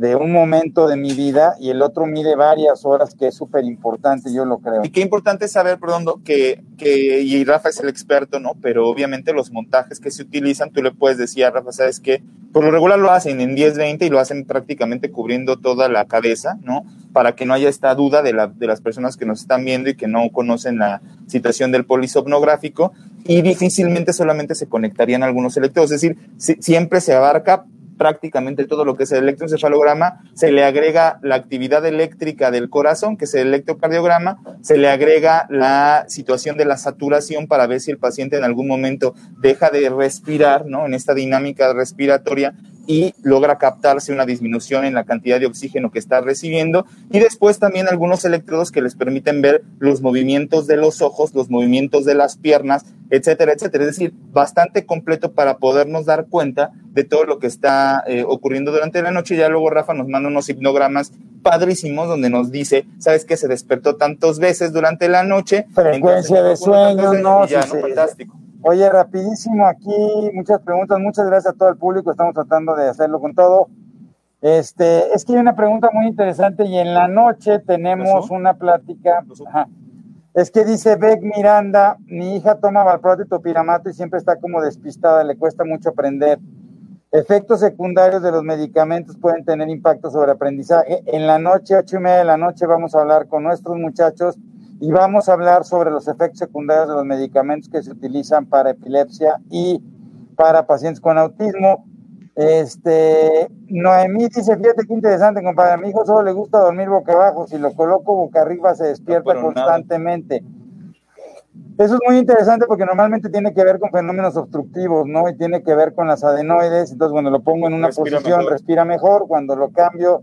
de un momento de mi vida y el otro mide varias horas, que es súper importante, yo lo creo. Y qué importante saber, perdón, que, que, y Rafa es el experto, ¿no? Pero obviamente los montajes que se utilizan, tú le puedes decir a Rafa, ¿sabes qué? Por lo regular lo hacen en 10-20 y lo hacen prácticamente cubriendo toda la cabeza, ¿no? Para que no haya esta duda de, la, de las personas que nos están viendo y que no conocen la situación del polisomnográfico y difícilmente solamente se conectarían algunos electrodos, es decir, siempre se abarca prácticamente todo lo que es el electroencefalograma, se le agrega la actividad eléctrica del corazón, que es el electrocardiograma, se le agrega la situación de la saturación para ver si el paciente en algún momento deja de respirar, ¿no? En esta dinámica respiratoria y logra captarse una disminución en la cantidad de oxígeno que está recibiendo y después también algunos electrodos que les permiten ver los movimientos de los ojos, los movimientos de las piernas, etcétera, etcétera. Es decir, bastante completo para podernos dar cuenta de todo lo que está eh, ocurriendo durante la noche. Ya luego Rafa nos manda unos hipnogramas padrísimos donde nos dice, ¿sabes qué? Se despertó tantas veces durante la noche. Frecuencia de sueño, no, Fantástico. Oye, rapidísimo aquí, muchas preguntas, muchas gracias a todo el público, estamos tratando de hacerlo con todo. Este, es que hay una pregunta muy interesante y en la noche tenemos una plática. Es que dice Beck Miranda, mi hija toma valproato y topiramato y siempre está como despistada, le cuesta mucho aprender. Efectos secundarios de los medicamentos pueden tener impacto sobre aprendizaje. En la noche, ocho y media de la noche, vamos a hablar con nuestros muchachos y vamos a hablar sobre los efectos secundarios de los medicamentos que se utilizan para epilepsia y para pacientes con autismo. Este, Noemí dice, fíjate qué interesante, compadre, a mi hijo solo le gusta dormir boca abajo, si lo coloco boca arriba se despierta constantemente. Eso es muy interesante porque normalmente tiene que ver con fenómenos obstructivos, ¿no? Y tiene que ver con las adenoides, entonces cuando lo pongo en una posición respira mejor, cuando lo cambio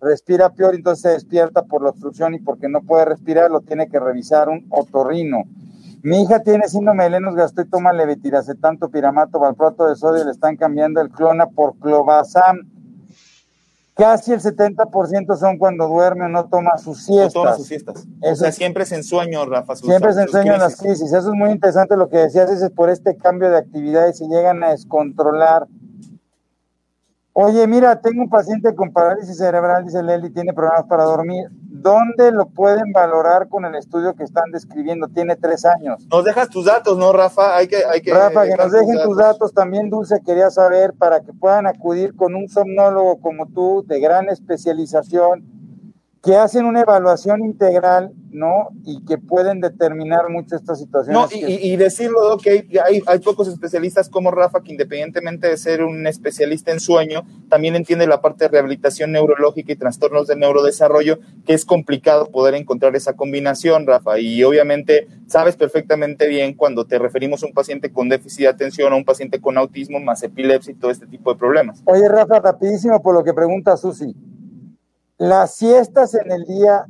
respira peor, entonces se despierta por la obstrucción y porque no puede respirar, lo tiene que revisar un otorrino. Mi hija tiene síndrome de Lennox Gastaut y toma levitiracetanto, piramato, valproato de sodio, le están cambiando el clona por clobazam. Casi el 70% son cuando duerme o no toma sus siestas. No toma sus siestas. o sea, siempre es en sueño, Rafa. siempre es en sueño en las crisis. Eso es muy interesante lo que decías, es por este cambio de actividades se llegan a descontrolar Oye, mira, tengo un paciente con parálisis cerebral, dice Leli, tiene problemas para dormir. ¿Dónde lo pueden valorar con el estudio que están describiendo? Tiene tres años. Nos dejas tus datos, ¿no, Rafa? Hay que, hay que Rafa, que nos dejen tus datos. También, Dulce, quería saber para que puedan acudir con un somnólogo como tú, de gran especialización, que hacen una evaluación integral, ¿no? Y que pueden determinar mucho estas situaciones. No, y, decirlo, que hay, hay, pocos especialistas como Rafa, que independientemente de ser un especialista en sueño, también entiende la parte de rehabilitación neurológica y trastornos de neurodesarrollo, que es complicado poder encontrar esa combinación, Rafa. Y obviamente sabes perfectamente bien cuando te referimos a un paciente con déficit de atención, a un paciente con autismo, más epilepsia y todo este tipo de problemas. Oye, Rafa, rapidísimo por lo que pregunta Susi. ¿Las siestas en el día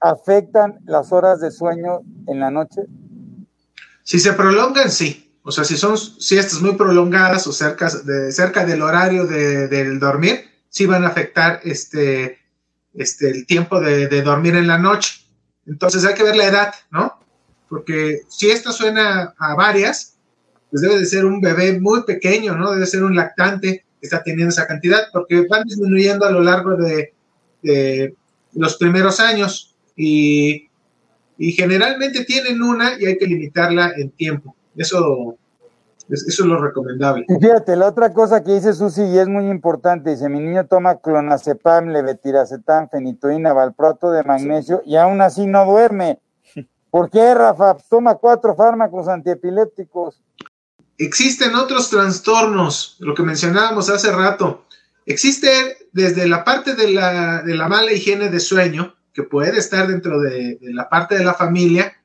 afectan las horas de sueño en la noche? Si se prolongan, sí. O sea, si son siestas muy prolongadas o cerca, de, cerca del horario de, del dormir, sí van a afectar este, este, el tiempo de, de, dormir en la noche. Entonces hay que ver la edad, ¿no? Porque si esta suena a varias, pues debe de ser un bebé muy pequeño, ¿no? Debe ser un lactante que está teniendo esa cantidad, porque van disminuyendo a lo largo de, los primeros años y, generalmente tienen una y hay que limitarla en tiempo. Eso, eso es lo recomendable. Y fíjate, la otra cosa que dice Susi y es muy importante, dice, mi niño toma clonazepam, levetiracetam, fenitoína, valproato de magnesio y aún así no duerme. [LAUGHS] ¿Por qué, Rafa? Toma cuatro fármacos antiepilépticos. Existen otros trastornos, lo que mencionábamos hace rato. Existe desde la parte de la, de la mala higiene de sueño, que puede estar dentro de, la parte de la familia.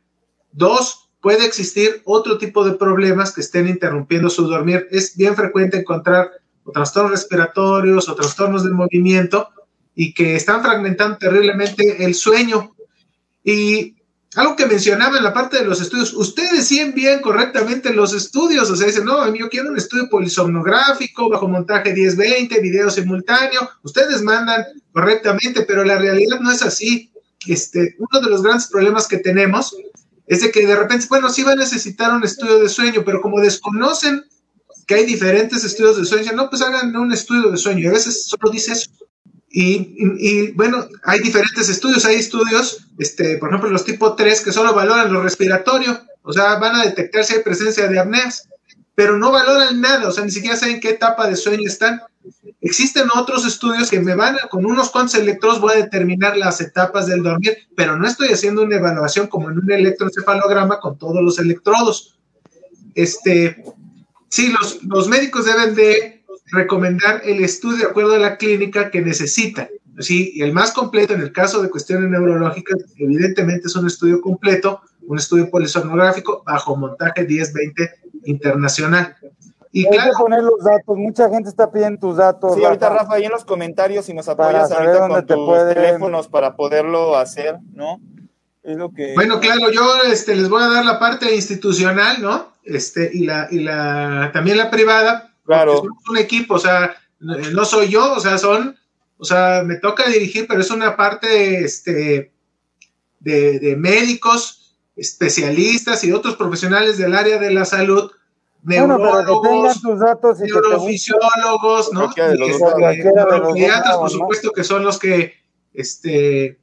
Dos, puede existir otro tipo de problemas que estén interrumpiendo su dormir. Es bien frecuente encontrar trastornos respiratorios o trastornos del movimiento y que están fragmentando terriblemente el sueño. Y algo que mencionaba en la parte de los estudios, ustedes sí envían correctamente los estudios, o sea, dicen, no, yo quiero un estudio polisomnográfico, bajo montaje 10-20, video simultáneo, ustedes mandan correctamente, pero la realidad no es así. Este, uno de los grandes problemas que tenemos es de que de repente, bueno, sí va a necesitar un estudio de sueño, pero como desconocen que hay diferentes estudios de sueño, no, pues hagan un estudio de sueño, y a veces solo dice eso. Y, bueno, hay diferentes estudios, hay estudios, este, por ejemplo, los tipo 3 que solo valoran lo respiratorio, o sea, van a detectar si hay presencia de apneas, pero no valoran nada, o sea, ni siquiera saben qué etapa de sueño están. Existen otros estudios que me van, a, con unos cuantos electrodos voy a determinar las etapas del dormir, pero no estoy haciendo una evaluación como en un electroencefalograma con todos los electrodos. Este, sí, los, los médicos deben de recomendar el estudio de acuerdo a la clínica que necesitan. Sí, y el más completo en el caso de cuestiones neurológicas, evidentemente es un estudio completo, un estudio polisonográfico bajo montaje 1020 internacional. Y Hay claro, que poner los datos, mucha gente está pidiendo tus datos. Sí, ahorita Rafa, ahí en los comentarios, si nos apoyas ahorita con tus teléfonos para poderlo hacer, ¿no? Es lo que... Bueno, claro, yo este, les voy a dar la parte institucional, ¿no? Este, y la, y la, también la privada. Claro. Es un equipo, o sea, no soy yo, o sea, son, o sea, me toca dirigir, pero es una parte, este, de, de médicos, especialistas y otros profesionales del área de la salud neurólogos, neurofisiólogos, ¿no? Neuropediatras, por supuesto, que son los que este,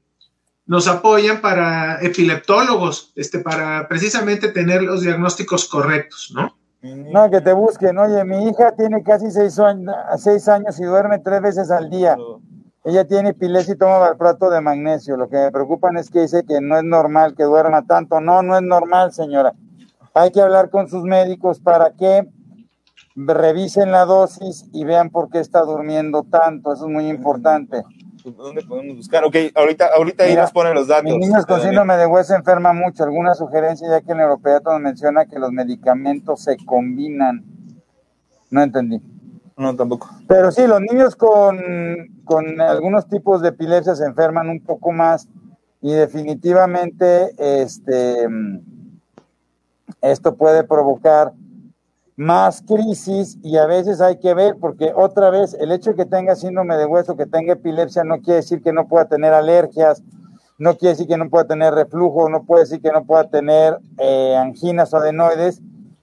nos apoyan para epileptólogos, este, para precisamente tener los diagnósticos correctos, ¿no? No, que te busquen. Oye, mi hija tiene casi seis años, y duerme tres veces al día. Ella tiene epilepsia y toma valproato de magnesio. Lo que me preocupan es que dice que no es normal que duerma tanto. No, no es normal, señora. Hay que hablar con sus médicos para que revisen la dosis y vean por qué está durmiendo tanto. Eso es muy importante. ¿Dónde podemos buscar? Ok, ahorita, ahorita ahí nos ponen los datos. Mis niños con síndrome de hueso enferman mucho. ¿Alguna sugerencia ya que el europeo nos menciona que los medicamentos se combinan? No entendí. No, tampoco. Pero sí, los niños con, con algunos tipos de epilepsia se enferman un poco más y definitivamente este esto puede provocar más crisis y a veces hay que ver, porque otra vez el hecho de que tenga síndrome de hueso, que tenga epilepsia, no quiere decir que no pueda tener alergias, no quiere decir que no pueda tener reflujo, no puede decir que no pueda tener eh, anginas o adenoides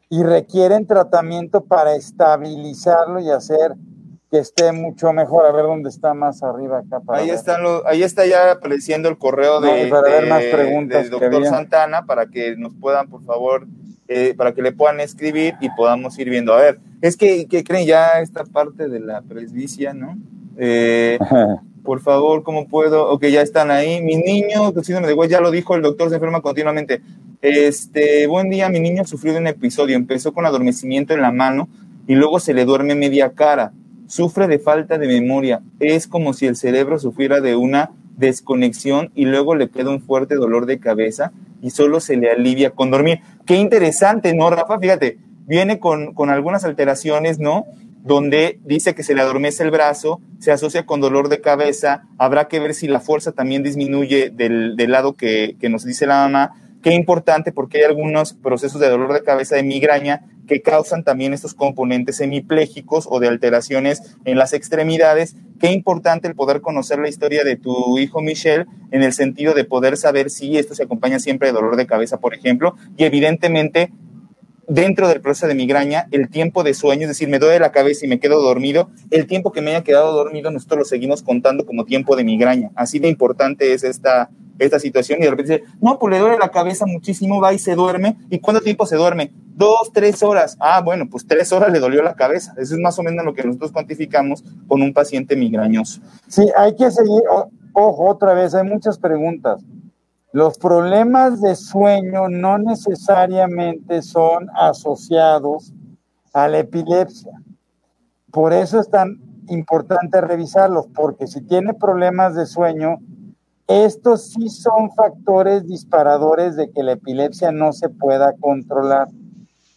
y requieren tratamiento para estabilizarlo y hacer que esté mucho mejor. A ver dónde está más arriba acá. ahí, están ahí está ya apareciendo el correo de, del doctor Santana para que nos puedan, por favor, eh, para que le puedan escribir y podamos ir viendo. A ver, es que, que creen ya esta parte de la presbicia, ¿no? Eh, por favor, ¿cómo puedo? Ok, ya están ahí. Mi niño, síndrome de West, ya lo dijo, el doctor se enferma continuamente. Este, buen día, mi niño sufrió de un episodio, empezó con adormecimiento en la mano y luego se le duerme media cara sufre de falta de memoria. Es como si el cerebro sufriera de una desconexión y luego le queda un fuerte dolor de cabeza y solo se le alivia con dormir. Qué interesante, ¿no, Rafa? Fíjate, viene con, con algunas alteraciones, ¿no? Donde dice que se le adormece el brazo, se asocia con dolor de cabeza, habrá que ver si la fuerza también disminuye del, del lado que, que nos dice la mamá. Qué importante porque hay algunos procesos de dolor de cabeza, de migraña, que causan también estos componentes hemipléjicos o de alteraciones en las extremidades. Qué importante el poder conocer la historia de tu hijo Michelle en el sentido de poder saber si esto se acompaña siempre de dolor de cabeza, por ejemplo, y evidentemente dentro del proceso de migraña, el tiempo de sueño, es decir, me duele la cabeza y me quedo dormido, el tiempo que me haya quedado dormido, nosotros lo seguimos contando como tiempo de migraña. Así de importante es esta, esta situación. Y de repente dice, no, pues le duele la cabeza muchísimo, va y se duerme. ¿Y cuánto tiempo se duerme? Dos, tres horas. Ah, bueno, pues tres horas le dolió la cabeza. Eso es más o menos lo que nosotros cuantificamos con un paciente migrañoso. Sí, hay que seguir, ojo, otra vez, hay muchas preguntas. Los problemas de sueño no necesariamente son asociados a la epilepsia. Por eso es tan importante revisarlos, porque si tiene problemas de sueño, estos sí son factores disparadores de que la epilepsia no se pueda controlar.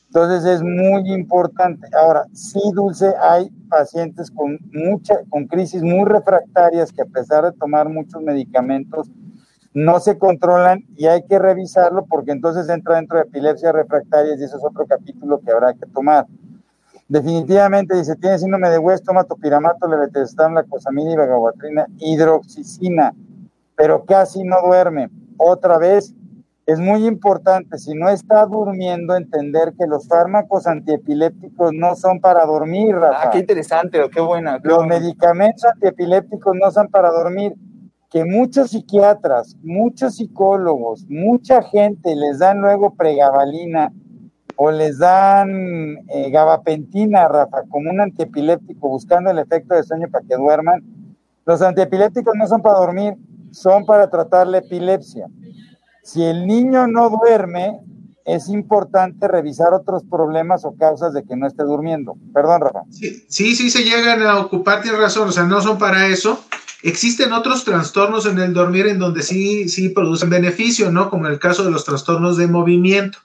Entonces es muy importante. Ahora, sí, Dulce, hay pacientes con mucha, con crisis muy refractarias que a pesar de tomar muchos medicamentos, no se controlan y hay que revisarlo porque entonces entra dentro de epilepsia refractaria y ese es otro capítulo que habrá que tomar. Definitivamente dice, tiene síndrome de West, toma topiramato, levetestam, lacosamina y vagabatrina, hidroxicina, pero casi no duerme. Otra vez, es muy importante, si no está durmiendo, entender que los fármacos antiepilépticos no son para dormir, Rafa. Ah, qué interesante, qué buena. los medicamentos antiepilépticos no son para dormir que muchos psiquiatras, muchos psicólogos, mucha gente les dan luego pregabalina o les dan eh, gabapentina, Rafa, como un antiepiléptico, buscando el efecto de sueño para que duerman. Los antiepilépticos no son para dormir, son para tratar la epilepsia. Si el niño no duerme, es importante revisar otros problemas o causas de que no esté durmiendo. Perdón, Rafa. Sí, sí, sí se llegan a ocupar, tienes razón, o sea, no son para eso. Existen otros trastornos en el dormir en donde sí, sí producen beneficio, ¿no? Como en el caso de los trastornos de movimiento.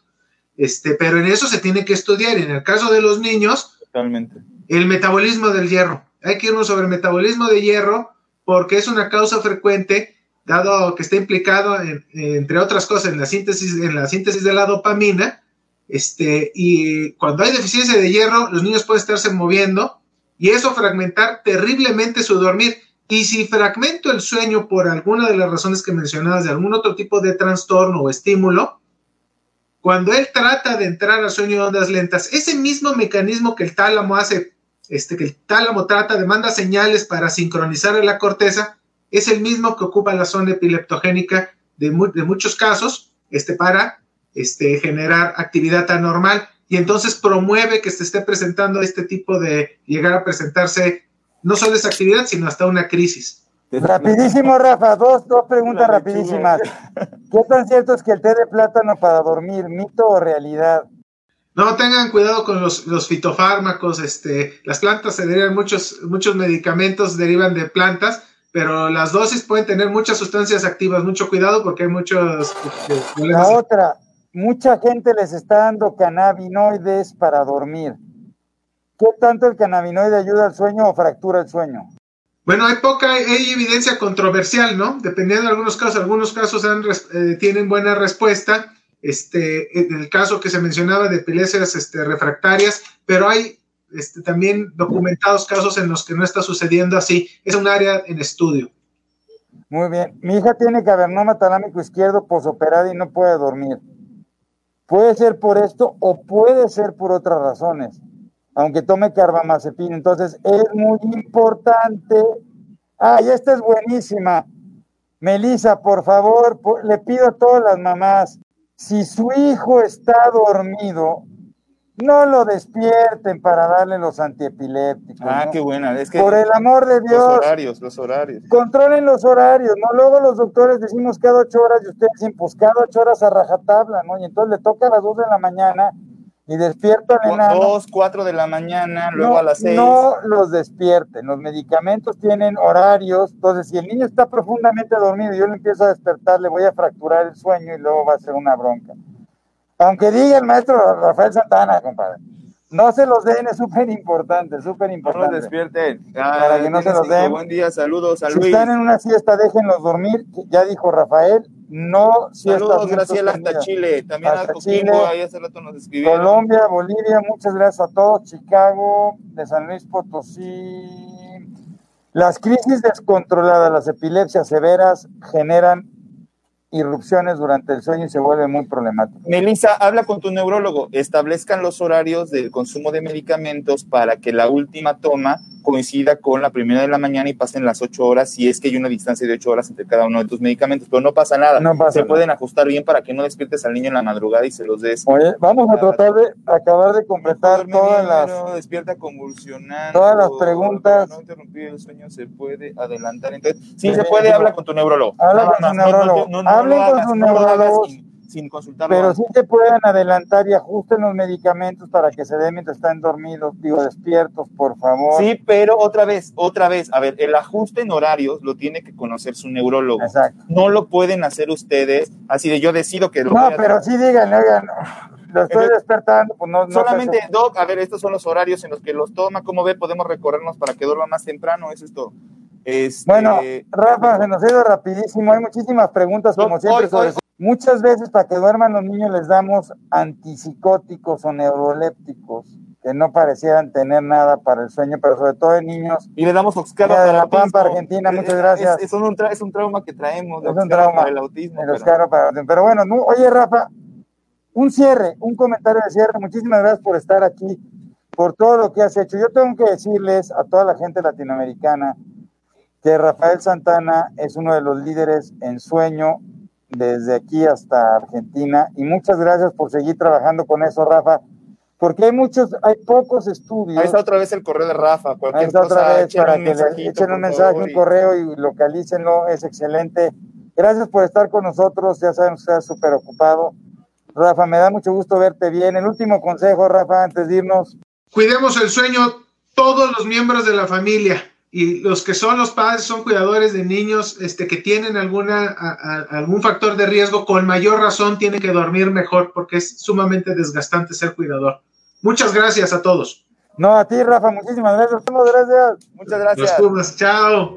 Este, pero en eso se tiene que estudiar. En el caso de los niños, Totalmente. el metabolismo del hierro. Hay que irnos sobre el metabolismo de hierro porque es una causa frecuente, dado que está implicado, en, entre otras cosas, en la síntesis, en la síntesis de la dopamina. Este, y cuando hay deficiencia de hierro, los niños pueden estarse moviendo y eso fragmentar terriblemente su dormir. Y si fragmento el sueño por alguna de las razones que mencionabas, de algún otro tipo de trastorno o estímulo, cuando él trata de entrar al sueño de ondas lentas, ese mismo mecanismo que el tálamo hace, este, que el tálamo trata de manda señales para sincronizar la corteza, es el mismo que ocupa la zona epileptogénica de, mu de muchos casos, este, para este, generar actividad anormal y entonces promueve que se esté presentando este tipo de llegar a presentarse no solo esa actividad, sino hasta una crisis. Rapidísimo, Rafa, dos, dos preguntas rapidísimas. ¿Qué tan cierto es que el té de plátano para dormir, mito o realidad? No, tengan cuidado con los, los fitofármacos, este, las plantas se derivan, muchos, muchos medicamentos derivan de plantas, pero las dosis pueden tener muchas sustancias activas, mucho cuidado porque hay muchos este, La otra, mucha gente les está dando cannabinoides para dormir. ¿Qué tanto el cannabinoide ayuda al sueño o fractura el sueño? Bueno, hay poca, hay evidencia controversial, ¿no? Dependiendo de algunos casos, algunos casos han, eh, tienen buena respuesta, este, el caso que se mencionaba de epilepsias este, refractarias, pero hay este, también documentados casos en los que no está sucediendo así. Es un área en estudio. Muy bien. Mi hija tiene cavernoma talámico izquierdo posoperada y no puede dormir. Puede ser por esto o puede ser por otras razones aunque tome carbamazepina. Entonces, es muy importante. Ah, y esta es buenísima. Melissa, por favor, le pido a todas las mamás, si su hijo está dormido, no lo despierten para darle los antiepilépticos. Ah, ¿no? qué buena. Es que Por el amor de Dios. Los horarios, los horarios. Controlen los horarios, ¿no? Luego los doctores decimos cada ocho horas y ustedes dicen, pues cada ocho horas a rajatabla, ¿no? Y entonces le toca a las dos de la mañana y despierta al enano. Dos, cuatro de la mañana, luego no, a las seis. No los despierten. Los medicamentos tienen horarios. Entonces, si el niño está profundamente dormido y yo le empiezo a despertar, le voy a fracturar el sueño y luego va a ser una bronca. Aunque diga el maestro Rafael Santana, compadre. No se los den, es súper importante, súper No importante. los despierten. Para que no se los den. Buen día, saludos a Si están en una siesta, déjenlos dormir. Ya dijo Rafael, no siestas Saludos, Graciela, hasta. Chile. También Hasta a Coquimbo, Chile. ahí hace rato nos escribieron. Colombia, Bolivia, muchas gracias a todos. Chicago, de San Luis Potosí. Las crisis descontroladas, las epilepsias severas generan irrupciones durante el sueño y se vuelve muy problemático. Melissa, habla con tu neurólogo. Establezcan los horarios del consumo de medicamentos para que la última toma coincida con la primera de la mañana y pasen las ocho horas, si es que hay una distancia de ocho horas entre cada uno de tus medicamentos. Pero no pasa nada. No pasa Se nada. pueden ajustar bien para que no despiertes al niño en la madrugada y se los des. Oye, vamos a tratar de acabar de completar Duerme todas las... no despierta convulsionando. todas las preguntas. No interrumpir el sueño se puede adelantar. Entonces, sí, Sí, se puede, habla con tu neurólogo. Habla con no- no- neurólogo. no- no Hablen con hagas, su no neurólogo. Sin, consultarlo. Pero sí se pueden adelantar y ajusten los medicamentos para que se den mientras están dormidos, digo, despiertos, por favor. Sí, pero otra vez, otra vez, a ver, el ajuste en horarios lo tiene que conocer su neurólogo. Exacto. No lo pueden hacer ustedes así de yo decido que lo No, voy a pero sí díganle, oigan, lo estoy despertando, pues no, no Solamente, Doc, a ver, estos son los horarios en los que los toma, como ve, podemos recorrernos para que duerma más temprano, eso es todo. Este, Bueno, Rafa, se nos ha ido rapidísimo. Hay muchísimas preguntas, como Hoy- siempre. hoy- sobre- hoy- Muchas veces para que duerman los niños les damos antipsicóticos o neurolépticos que no parecieran tener nada para el sueño, pero sobre todo en niños. y le damos Oxcaro de para La. Pampa, Argentina, muchas Es- gracias. Es, es un, es un trauma que traemos, Es un trauma. para el autismo. el pero- Oscar para- Pero bueno, no- oye Rafa, un cierre, un comentario de cierre. Muchísimas gracias por estar aquí, por todo lo que has hecho. Yo tengo que decirles a toda la gente latinoamericana que Rafael Santana es uno de los líderes en sueño desde aquí hasta Argentina y muchas gracias por seguir trabajando con eso, Rafa, porque hay muchos, hay pocos estudios. Ahí está otra vez el correo de Rafa, Ahí está otra vez para que le echen un mensaje, un correo y localícenlo, es excelente. Gracias por estar con nosotros, ya saben, usted está súper ocupado. Rafa, me da mucho gusto verte bien. El último consejo, Rafa, antes de irnos. Cuidemos el sueño todos los miembros de la familia y los que son los padres son cuidadores de niños este, que tienen alguna, algún factor de riesgo, con mayor razón tienen que dormir mejor porque es sumamente desgastante ser cuidador. Muchas gracias a todos. No, a ti, Rafa, muchísimas gracias. Muchas gracias. Muchas gracias. Los chao.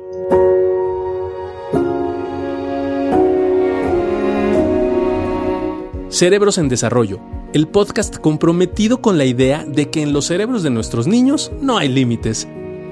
Cerebros en Desarrollo, el podcast comprometido con la idea de que en los cerebros de nuestros niños no hay límites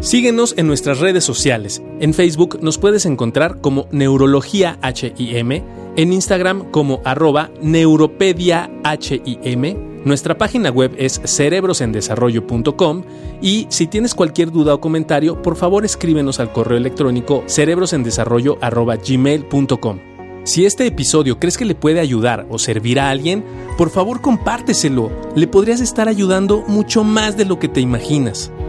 Síguenos en nuestras redes sociales. En Facebook nos puedes encontrar como Neurología HIM, en Instagram como arroba Neuropedia HIM. Nuestra página web es cerebrosendesarrollo.com y si tienes cualquier duda o comentario, por favor escríbenos al correo electrónico cerebrosendesarrollo.gmail.com. Si este episodio crees que le puede ayudar o servir a alguien, por favor compárteselo. Le podrías estar ayudando mucho más de lo que te imaginas.